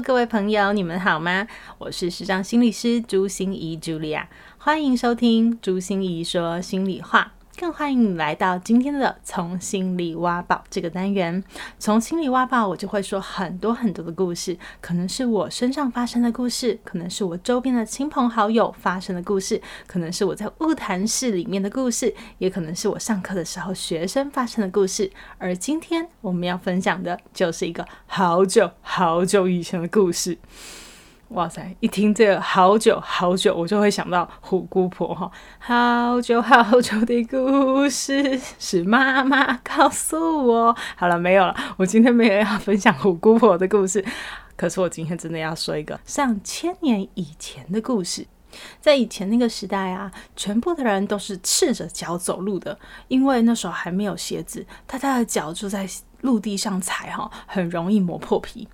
各位朋友，你们好吗？我是时尚心理师朱心怡 Julia，欢迎收听朱心怡说心里话。更欢迎你来到今天的从心里挖宝这个单元。从心里挖宝，我就会说很多很多的故事，可能是我身上发生的故事，可能是我周边的亲朋好友发生的故事，可能是我在物谈室里面的故事，也可能是我上课的时候学生发生的故事。而今天我们要分享的就是一个好久好久以前的故事。哇塞！一听这个好久好久，我就会想到虎姑婆哈。好久好久的故事是妈妈告诉我。好了，没有了。我今天没有要分享虎姑婆的故事，可是我今天真的要说一个上千年以前的故事。在以前那个时代啊，全部的人都是赤着脚走路的，因为那时候还没有鞋子，大家的脚就在陆地上踩哈，很容易磨破皮。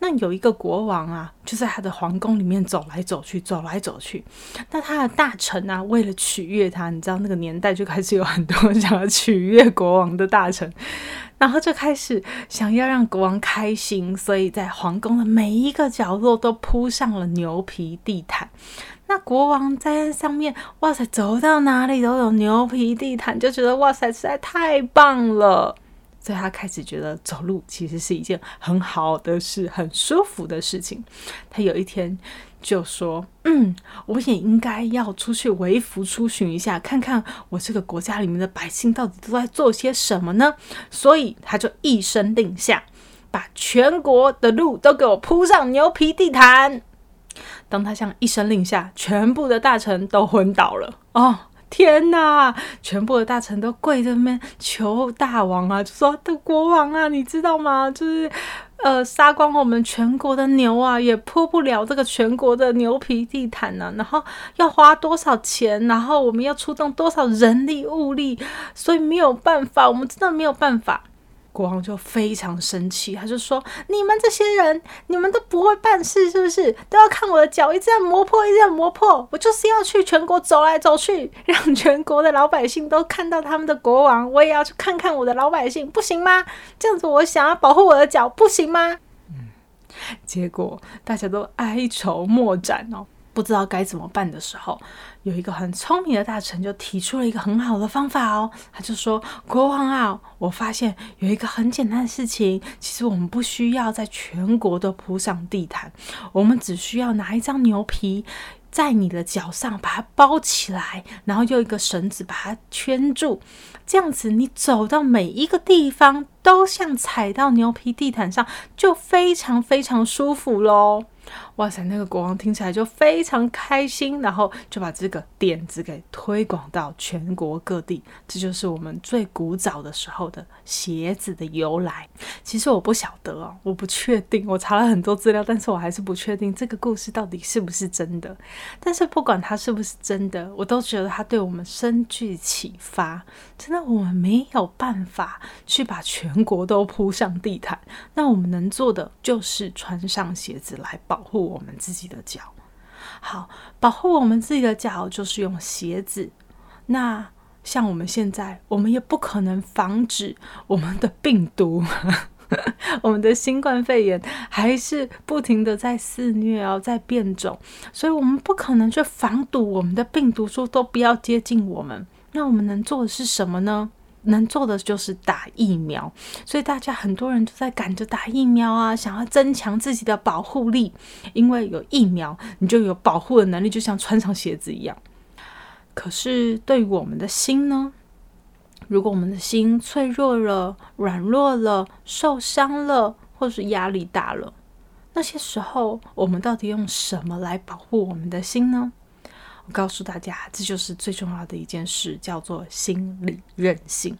那有一个国王啊，就在他的皇宫里面走来走去，走来走去。那他的大臣啊，为了取悦他，你知道那个年代就开始有很多想要取悦国王的大臣，然后就开始想要让国王开心，所以在皇宫的每一个角落都铺上了牛皮地毯。那国王在上面，哇塞，走到哪里都有牛皮地毯，就觉得哇塞，实在太棒了。所以他开始觉得走路其实是一件很好的事，很舒服的事情。他有一天就说：“嗯，我也应该要出去微服出巡一下，看看我这个国家里面的百姓到底都在做些什么呢？”所以他就一声令下，把全国的路都给我铺上牛皮地毯。当他像一声令下，全部的大臣都昏倒了。哦。天呐！全部的大臣都跪在那边求大王啊，就说：“的国王啊，你知道吗？就是呃，杀光我们全国的牛啊，也铺不了这个全国的牛皮地毯呢、然后要花多少钱？然后我们要出动多少人力物力？所以没有办法，我们真的没有办法。”国王就非常生气，他就说：“你们这些人，你们都不会办事，是不是？都要看我的脚，一直在磨破，一直在磨破。我就是要去全国走来走去，让全国的老百姓都看到他们的国王。我也要去看看我的老百姓，不行吗？这样子，我想要保护我的脚，不行吗？”嗯，结果大家都哀愁莫展哦。不知道该怎么办的时候，有一个很聪明的大臣就提出了一个很好的方法哦。他就说：“国王啊，我发现有一个很简单的事情，其实我们不需要在全国都铺上地毯，我们只需要拿一张牛皮，在你的脚上把它包起来，然后用一个绳子把它圈住，这样子你走到每一个地方都像踩到牛皮地毯上，就非常非常舒服喽。”哇塞，那个国王听起来就非常开心，然后就把这个点子给推广到全国各地。这就是我们最古早的时候的鞋子的由来。其实我不晓得哦，我不确定，我查了很多资料，但是我还是不确定这个故事到底是不是真的。但是不管它是不是真的，我都觉得它对我们深具启发。真的，我们没有办法去把全国都铺上地毯，那我们能做的就是穿上鞋子来保保护我们自己的脚。好，保护我们自己的脚就是用鞋子。那像我们现在，我们也不可能防止我们的病毒，我们的新冠肺炎还是不停的在肆虐哦，在变种，所以我们不可能去防堵我们的病毒，说都不要接近我们。那我们能做的是什么呢？能做的就是打疫苗。所以大家很多人都在赶着打疫苗啊，想要增强自己的保护力。因为有疫苗，你就有保护的能力，就像穿上鞋子一样。可是对于我们的心呢？如果我们的心脆弱了、软弱了、受伤了，或是压力大了，那些时候我们到底用什么来保护我们的心呢？我告诉大家，这就是最重要的一件事，叫做心理韧性。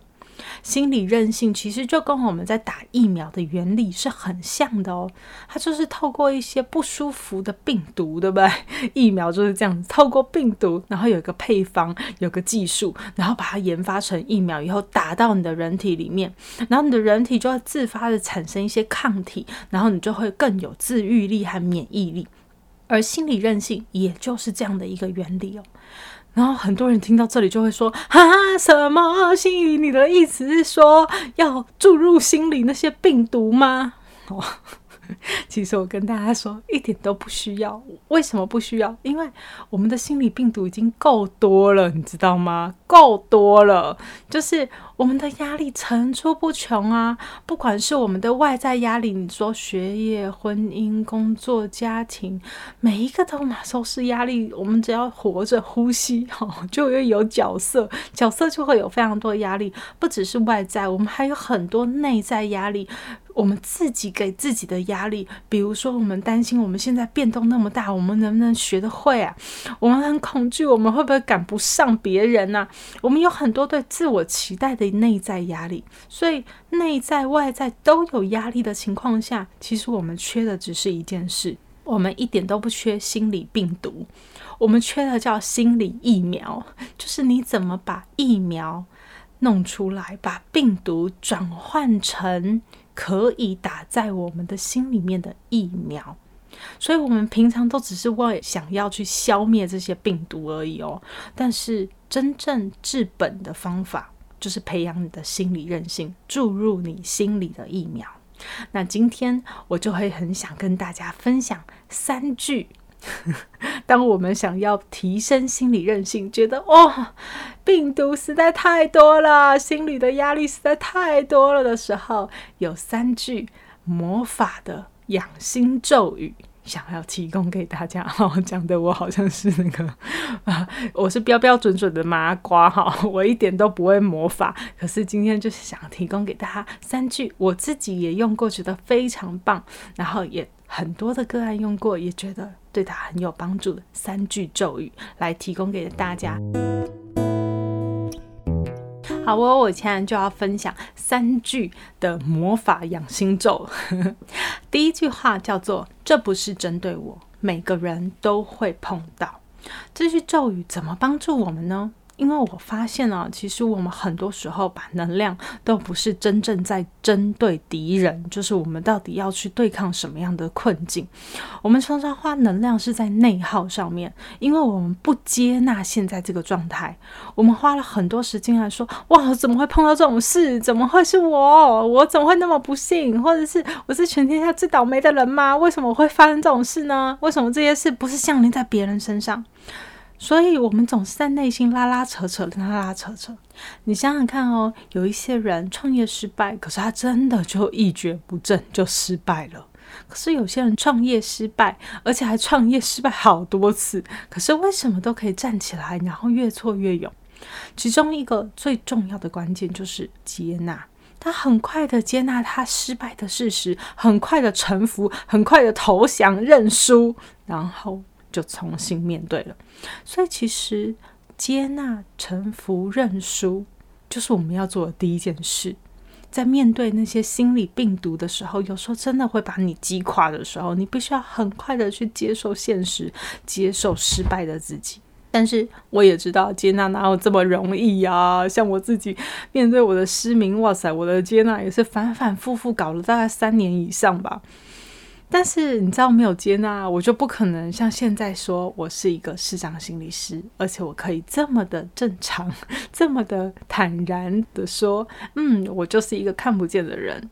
心理韧性其实就跟我们在打疫苗的原理是很像的哦，它就是透过一些不舒服的病毒，对不对？疫苗就是这样，透过病毒，然后有一个配方，有个技术，然后把它研发成疫苗以后打到你的人体里面，然后你的人体就会自发的产生一些抗体，然后你就会更有自愈力和免疫力。而心理韧性也就是这样的一个原理哦。然后很多人听到这里就会说：“啊，什么心理？你的意思是说要注入心理那些病毒吗？”哦，其实我跟大家说，一点都不需要。为什么不需要？因为我们的心理病毒已经够多了，你知道吗？够多了，就是。我们的压力层出不穷啊！不管是我们的外在压力，你说学业、婚姻、工作、家庭，每一个都嘛都是压力。我们只要活着、呼吸，哦，就会有角色，角色就会有非常多压力。不只是外在，我们还有很多内在压力。我们自己给自己的压力，比如说，我们担心我们现在变动那么大，我们能不能学得会啊？我们很恐惧，我们会不会赶不上别人呢？我们有很多对自我期待的。内在压力，所以内在外在都有压力的情况下，其实我们缺的只是一件事，我们一点都不缺心理病毒，我们缺的叫心理疫苗，就是你怎么把疫苗弄出来，把病毒转换成可以打在我们的心里面的疫苗。所以，我们平常都只是为想要去消灭这些病毒而已哦，但是真正治本的方法。就是培养你的心理韧性，注入你心里的疫苗。那今天我就会很想跟大家分享三句，当我们想要提升心理韧性，觉得哦，病毒实在太多了，心理的压力实在太多了的时候，有三句魔法的养心咒语。想要提供给大家，哈，讲的我好像是那个啊，我是标标准准的麻瓜哈，我一点都不会魔法。可是今天就是想提供给大家三句，我自己也用过，觉得非常棒，然后也很多的个案用过，也觉得对他很有帮助的三句咒语，来提供给大家。好，我我现在就要分享三句的魔法养心咒。第一句话叫做“这不是针对我，每个人都会碰到”。这句咒语怎么帮助我们呢？因为我发现啊，其实我们很多时候把能量都不是真正在针对敌人，就是我们到底要去对抗什么样的困境。我们常常花能量是在内耗上面，因为我们不接纳现在这个状态。我们花了很多时间来说：“哇，怎么会碰到这种事？怎么会是我？我怎么会那么不幸？或者是我是全天下最倒霉的人吗？为什么会发生这种事呢？为什么这些事不是降临在别人身上？”所以，我们总是在内心拉拉扯扯，拉拉扯扯。你想想看哦，有一些人创业失败，可是他真的就一蹶不振，就失败了。可是有些人创业失败，而且还创业失败好多次，可是为什么都可以站起来，然后越挫越勇？其中一个最重要的关键就是接纳。他很快的接纳他失败的事实，很快的臣服，很快的投降认输，然后。就重新面对了，所以其实接纳、臣服、认输，就是我们要做的第一件事。在面对那些心理病毒的时候，有时候真的会把你击垮的时候，你必须要很快的去接受现实，接受失败的自己。但是我也知道，接纳哪有这么容易呀？像我自己面对我的失明，哇塞，我的接纳也是反反复复搞了大概三年以上吧。但是你知道，没有接纳，我就不可能像现在说我是一个市长心理师，而且我可以这么的正常，这么的坦然的说，嗯，我就是一个看不见的人。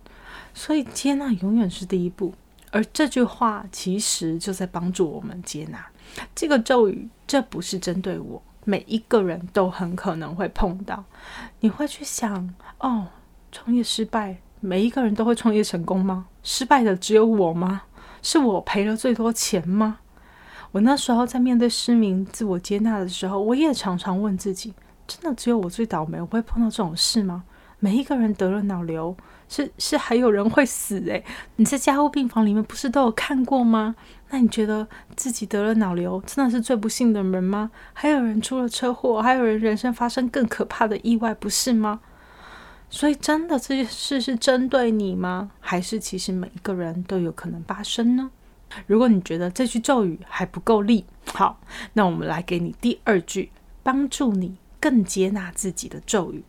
所以接纳永远是第一步，而这句话其实就在帮助我们接纳这个咒语。这不是针对我，每一个人都很可能会碰到。你会去想，哦，创业失败。每一个人都会创业成功吗？失败的只有我吗？是我赔了最多钱吗？我那时候在面对失明、自我接纳的时候，我也常常问自己：真的只有我最倒霉？我会碰到这种事吗？每一个人得了脑瘤，是是还有人会死诶。你在加护病房里面不是都有看过吗？那你觉得自己得了脑瘤，真的是最不幸的人吗？还有人出了车祸，还有人人生发生更可怕的意外，不是吗？所以真的这件事是针对你吗？还是其实每一个人都有可能发生呢？如果你觉得这句咒语还不够力，好，那我们来给你第二句，帮助你更接纳自己的咒语。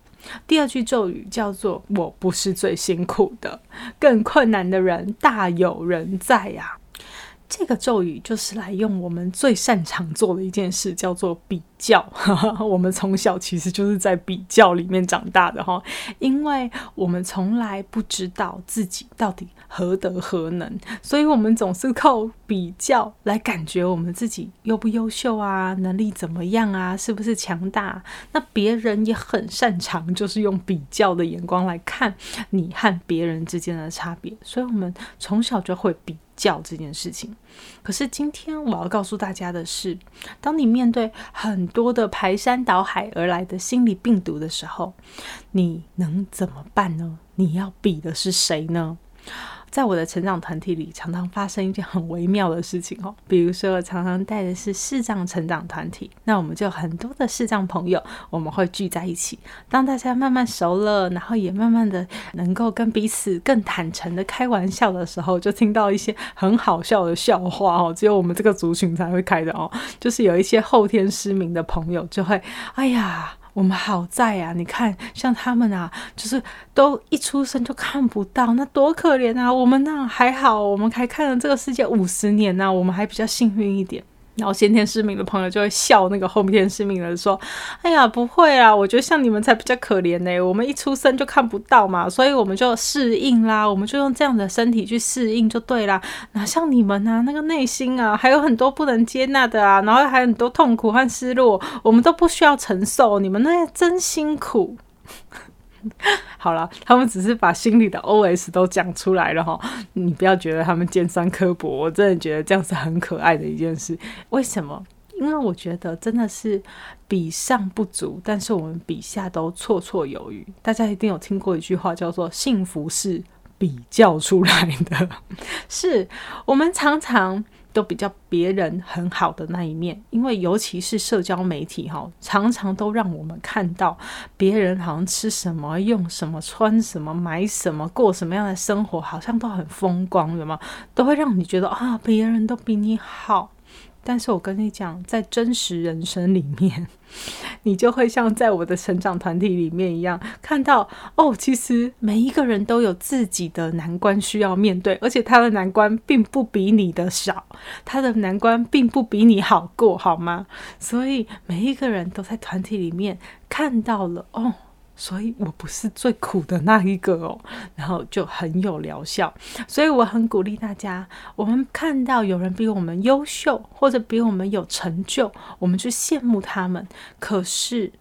第二句咒语叫做“我不是最辛苦的，更困难的人大有人在呀”。这个咒语就是来用我们最擅长做的一件事，叫做比较。我们从小其实就是在比较里面长大的哈，因为我们从来不知道自己到底何德何能，所以我们总是靠比较来感觉我们自己优不优秀啊，能力怎么样啊，是不是强大？那别人也很擅长，就是用比较的眼光来看你和别人之间的差别，所以我们从小就会比。叫这件事情，可是今天我要告诉大家的是，当你面对很多的排山倒海而来的心理病毒的时候，你能怎么办呢？你要比的是谁呢？在我的成长团体里，常常发生一件很微妙的事情哦。比如说，常常带的是视障成长团体，那我们就很多的视障朋友，我们会聚在一起。当大家慢慢熟了，然后也慢慢的能够跟彼此更坦诚的开玩笑的时候，就听到一些很好笑的笑话哦。只有我们这个族群才会开的哦，就是有一些后天失明的朋友就会，哎呀。我们好在啊！你看，像他们啊，就是都一出生就看不到，那多可怜啊！我们那还好，我们还看了这个世界五十年呢，我们还比较幸运一点。然后先天失明的朋友就会笑那个后天失明的人说：“哎呀，不会啊，我觉得像你们才比较可怜呢。我们一出生就看不到嘛，所以我们就适应啦，我们就用这样的身体去适应就对啦。哪像你们啊，那个内心啊还有很多不能接纳的啊，然后还有很多痛苦和失落，我们都不需要承受。你们那真辛苦。” 好了，他们只是把心里的 OS 都讲出来了哈，你不要觉得他们尖酸刻薄，我真的觉得这样是很可爱的一件事。为什么？因为我觉得真的是比上不足，但是我们比下都绰绰有余。大家一定有听过一句话，叫做“幸福是比较出来的”，是我们常常。都比较别人很好的那一面，因为尤其是社交媒体哈，常常都让我们看到别人好像吃什么、用什么、穿什么、买什么、过什么样的生活，好像都很风光，有吗？都会让你觉得啊，别人都比你好。但是我跟你讲，在真实人生里面，你就会像在我的成长团体里面一样，看到哦，其实每一个人都有自己的难关需要面对，而且他的难关并不比你的少，他的难关并不比你好过，好吗？所以每一个人都在团体里面看到了哦。所以我不是最苦的那一个哦，然后就很有疗效，所以我很鼓励大家，我们看到有人比我们优秀，或者比我们有成就，我们去羡慕他们，可是。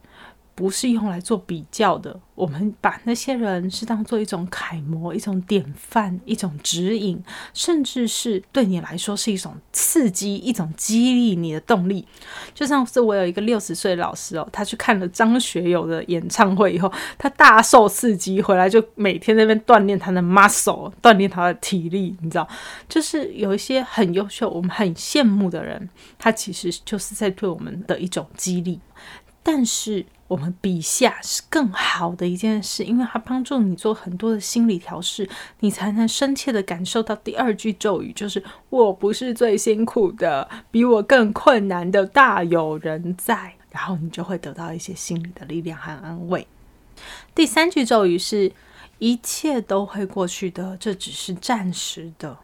不是用来做比较的，我们把那些人是当做一种楷模、一种典范、一种指引，甚至是对你来说是一种刺激、一种激励你的动力。就像是我有一个六十岁的老师哦，他去看了张学友的演唱会以后，他大受刺激，回来就每天在那边锻炼他的 muscle，锻炼他的体力。你知道，就是有一些很优秀、我们很羡慕的人，他其实就是在对我们的一种激励。但是我们笔下是更好的一件事，因为它帮助你做很多的心理调试，你才能深切的感受到第二句咒语，就是我不是最辛苦的，比我更困难的大有人在，然后你就会得到一些心理的力量和安慰。第三句咒语是一切都会过去的，这只是暂时的。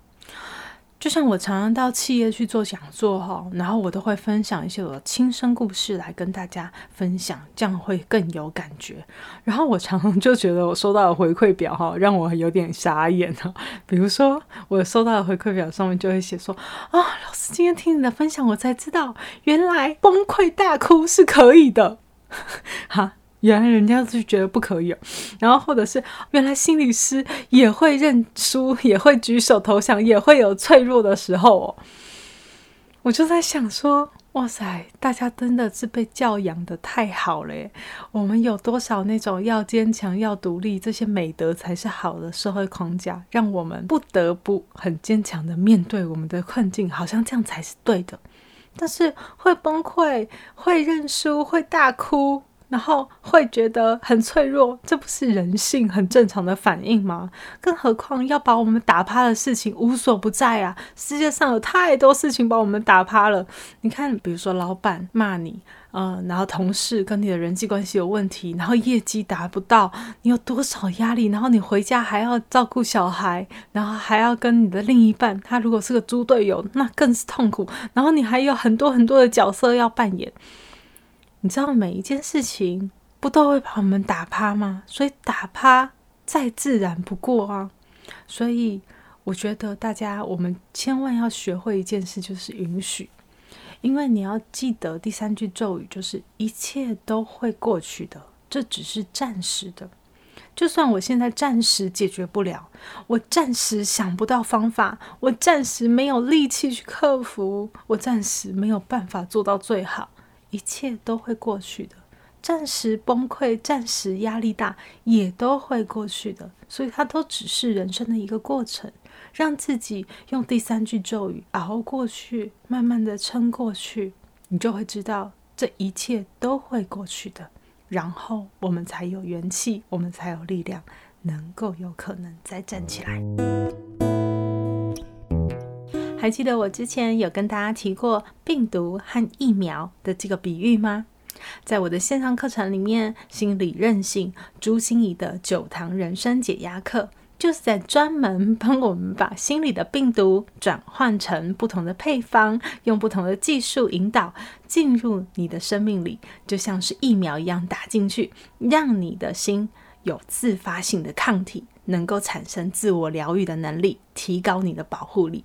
就像我常常到企业去做讲座哈，然后我都会分享一些我的亲身故事来跟大家分享，这样会更有感觉。然后我常常就觉得我收到的回馈表哈，让我有点傻眼哈。比如说我收到的回馈表上面就会写说啊，老师今天听你的分享，我才知道原来崩溃大哭是可以的，哈。原来人家就觉得不可以，然后或者是原来心理师也会认输，也会举手投降，也会有脆弱的时候哦。我就在想说，哇塞，大家真的是被教养得太好了耶！我们有多少那种要坚强、要独立这些美德才是好的社会框架，让我们不得不很坚强的面对我们的困境，好像这样才是对的。但是会崩溃、会认输、会大哭。然后会觉得很脆弱，这不是人性很正常的反应吗？更何况要把我们打趴的事情无所不在啊！世界上有太多事情把我们打趴了。你看，比如说老板骂你，呃，然后同事跟你的人际关系有问题，然后业绩达不到，你有多少压力？然后你回家还要照顾小孩，然后还要跟你的另一半，他如果是个猪队友，那更是痛苦。然后你还有很多很多的角色要扮演。你知道每一件事情不都会把我们打趴吗？所以打趴再自然不过啊。所以我觉得大家我们千万要学会一件事，就是允许。因为你要记得第三句咒语，就是一切都会过去的，这只是暂时的。就算我现在暂时解决不了，我暂时想不到方法，我暂时没有力气去克服，我暂时没有办法做到最好。一切都会过去的，暂时崩溃、暂时压力大，也都会过去的，所以它都只是人生的一个过程。让自己用第三句咒语熬过去，慢慢的撑过去，你就会知道这一切都会过去的。然后我们才有元气，我们才有力量，能够有可能再站起来。还记得我之前有跟大家提过病毒和疫苗的这个比喻吗？在我的线上课程里面，心理韧性朱心仪的九堂人生解压课，就是在专门帮我们把心理的病毒转换成不同的配方，用不同的技术引导进入你的生命里，就像是疫苗一样打进去，让你的心有自发性的抗体，能够产生自我疗愈的能力，提高你的保护力。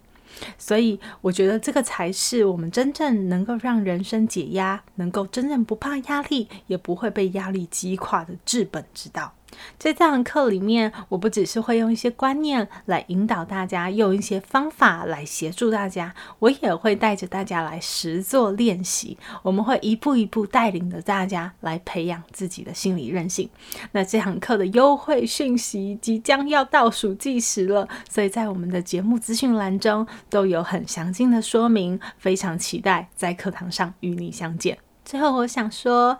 所以，我觉得这个才是我们真正能够让人生解压，能够真正不怕压力，也不会被压力击垮的治本之道。在这堂课里面，我不只是会用一些观念来引导大家，用一些方法来协助大家，我也会带着大家来实做练习。我们会一步一步带领着大家来培养自己的心理韧性。那这堂课的优惠讯息即将要倒数计时了，所以在我们的节目资讯栏中都有很详尽的说明。非常期待在课堂上与你相见。最后，我想说。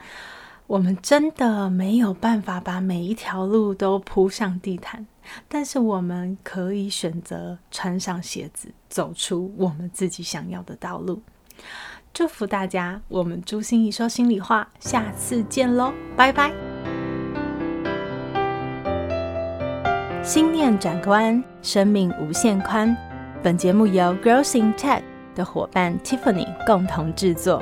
我们真的没有办法把每一条路都铺上地毯，但是我们可以选择穿上鞋子，走出我们自己想要的道路。祝福大家，我们朱心怡说心里话，下次见喽，拜拜。心念转个弯，生命无限宽。本节目由 Growing Tech 的伙伴 Tiffany 共同制作。